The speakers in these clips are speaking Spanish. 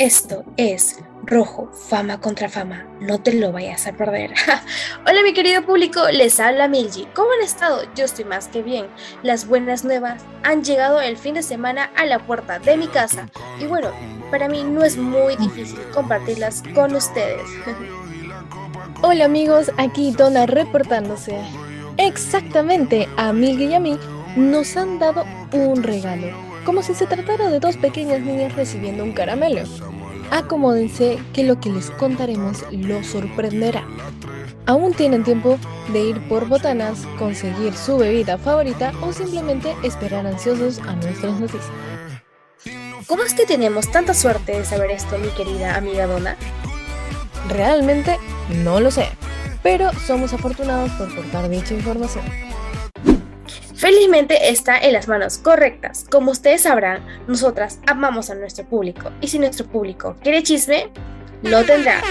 Esto es Rojo, fama contra fama. No te lo vayas a perder. Hola mi querido público, les habla Milji. ¿Cómo han estado? Yo estoy más que bien. Las buenas nuevas han llegado el fin de semana a la puerta de mi casa. Y bueno, para mí no es muy difícil compartirlas con ustedes. Hola amigos, aquí Donna reportándose. Exactamente, a Milji y a mí nos han dado un regalo como si se tratara de dos pequeñas niñas recibiendo un caramelo. Acomódense que lo que les contaremos los sorprenderá. Aún tienen tiempo de ir por botanas, conseguir su bebida favorita o simplemente esperar ansiosos a nuestras noticias. ¿Cómo es que tenemos tanta suerte de saber esto, mi querida amiga Donna? Realmente no lo sé, pero somos afortunados por portar dicha información. Felizmente está en las manos correctas. Como ustedes sabrán, nosotras amamos a nuestro público y si nuestro público quiere chisme, lo tendrá.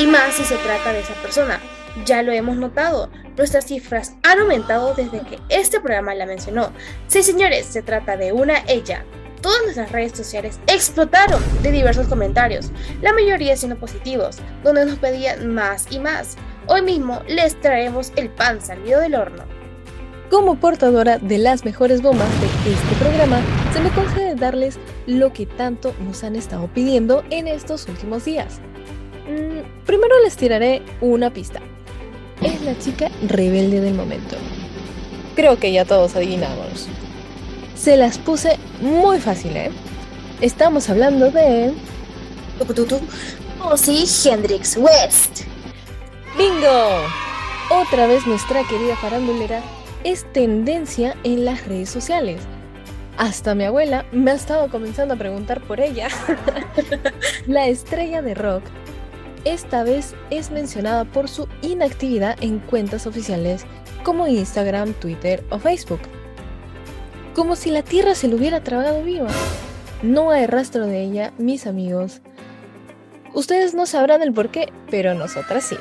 Y más si se trata de esa persona. Ya lo hemos notado, nuestras cifras han aumentado desde que este programa la mencionó. Sí, señores, se trata de una ella. Todas nuestras redes sociales explotaron de diversos comentarios, la mayoría siendo positivos, donde nos pedían más y más. Hoy mismo les traemos el pan salido del horno. Como portadora de las mejores bombas de este programa, se me concede darles lo que tanto nos han estado pidiendo en estos últimos días. Mm, primero les tiraré una pista. Es la chica rebelde del momento. Creo que ya todos adivinamos. Se las puse muy fácil, ¿eh? Estamos hablando de... Oh, sí, Hendrix West. ¡Bingo! Otra vez nuestra querida farandulera es tendencia en las redes sociales. Hasta mi abuela me ha estado comenzando a preguntar por ella. la estrella de rock esta vez es mencionada por su inactividad en cuentas oficiales como Instagram, Twitter o Facebook. Como si la tierra se lo hubiera tragado viva. No hay rastro de ella, mis amigos. Ustedes no sabrán el por qué, pero nosotras sí.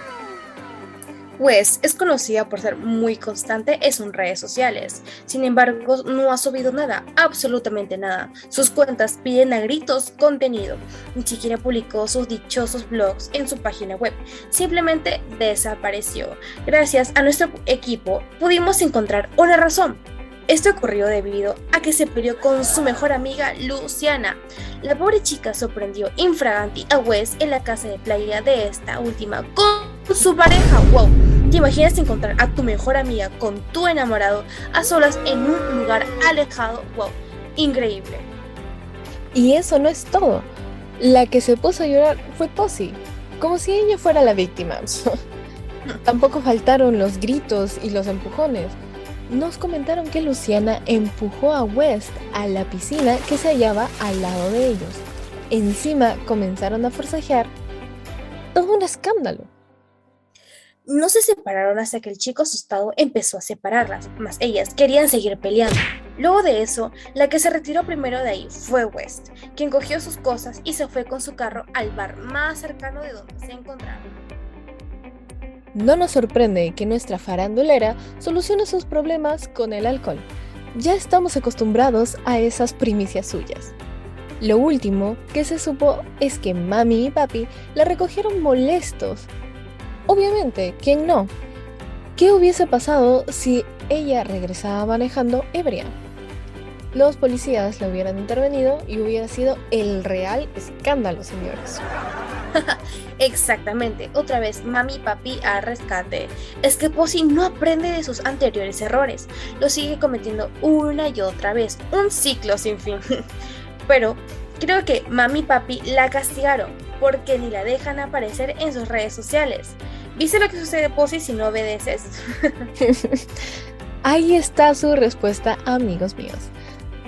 West es conocida por ser muy constante en sus redes sociales. Sin embargo, no ha subido nada, absolutamente nada. Sus cuentas piden a gritos contenido. Ni siquiera publicó sus dichosos blogs en su página web. Simplemente desapareció. Gracias a nuestro equipo pudimos encontrar una razón. Esto ocurrió debido a que se peleó con su mejor amiga Luciana. La pobre chica sorprendió infraganti a Wes en la casa de playa de esta última con su pareja. ¡Wow! ¿Te imaginas encontrar a tu mejor amiga con tu enamorado a solas en un lugar alejado? ¡Wow! Increíble. Y eso no es todo. La que se puso a llorar fue Posy, como si ella fuera la víctima. Tampoco faltaron los gritos y los empujones. Nos comentaron que Luciana empujó a West a la piscina que se hallaba al lado de ellos. Encima comenzaron a forcejear. Todo un escándalo. No se separaron hasta que el chico asustado empezó a separarlas, mas ellas querían seguir peleando. Luego de eso, la que se retiró primero de ahí fue West, quien cogió sus cosas y se fue con su carro al bar más cercano de donde se encontraban. No nos sorprende que nuestra farandulera solucione sus problemas con el alcohol. Ya estamos acostumbrados a esas primicias suyas. Lo último que se supo es que mami y papi la recogieron molestos Obviamente, ¿quién no? ¿Qué hubiese pasado si ella regresaba manejando ebria? Los policías la hubieran intervenido y hubiera sido el real escándalo, señores. Exactamente, otra vez mami papi a rescate. Es que Posy no aprende de sus anteriores errores, lo sigue cometiendo una y otra vez, un ciclo sin fin. Pero creo que mami papi la castigaron porque ni la dejan aparecer en sus redes sociales. ¿Viste lo que sucede, Posy, si no obedeces? Ahí está su respuesta, amigos míos.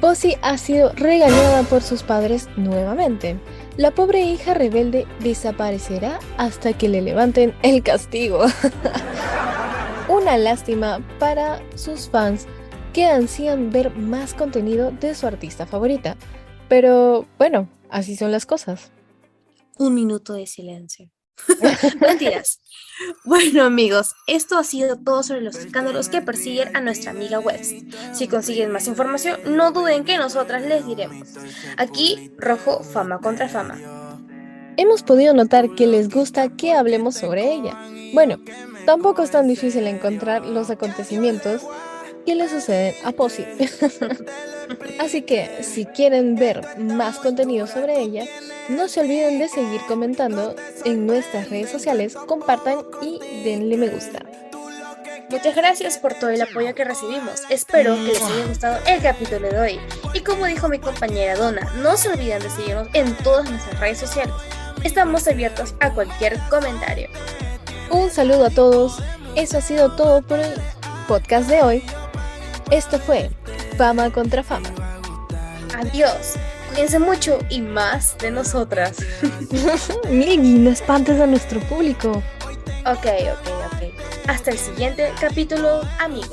Posy ha sido regañada por sus padres nuevamente. La pobre hija rebelde desaparecerá hasta que le levanten el castigo. Una lástima para sus fans que ansían ver más contenido de su artista favorita. Pero bueno, así son las cosas. Un minuto de silencio. Mentiras. Bueno amigos, esto ha sido todo sobre los escándalos que persiguen a nuestra amiga West. Si consiguen más información, no duden que nosotras les diremos. Aquí, rojo, fama contra fama. hemos podido notar que les gusta que hablemos sobre ella. Bueno, tampoco es tan difícil encontrar los acontecimientos que le suceden a Posy. Así que si quieren ver más contenido sobre ella, no se olviden de seguir comentando en nuestras redes sociales, compartan y denle me gusta. Muchas gracias por todo el apoyo que recibimos. Espero que les haya gustado el capítulo de hoy. Y como dijo mi compañera Donna, no se olviden de seguirnos en todas nuestras redes sociales. Estamos abiertos a cualquier comentario. Un saludo a todos. Eso ha sido todo por el podcast de hoy. Esto fue Fama contra Fama. Adiós. Cuídense mucho y más de nosotras. Mili, no espantes a nuestro público. Ok, ok, ok. Hasta el siguiente capítulo, amigos.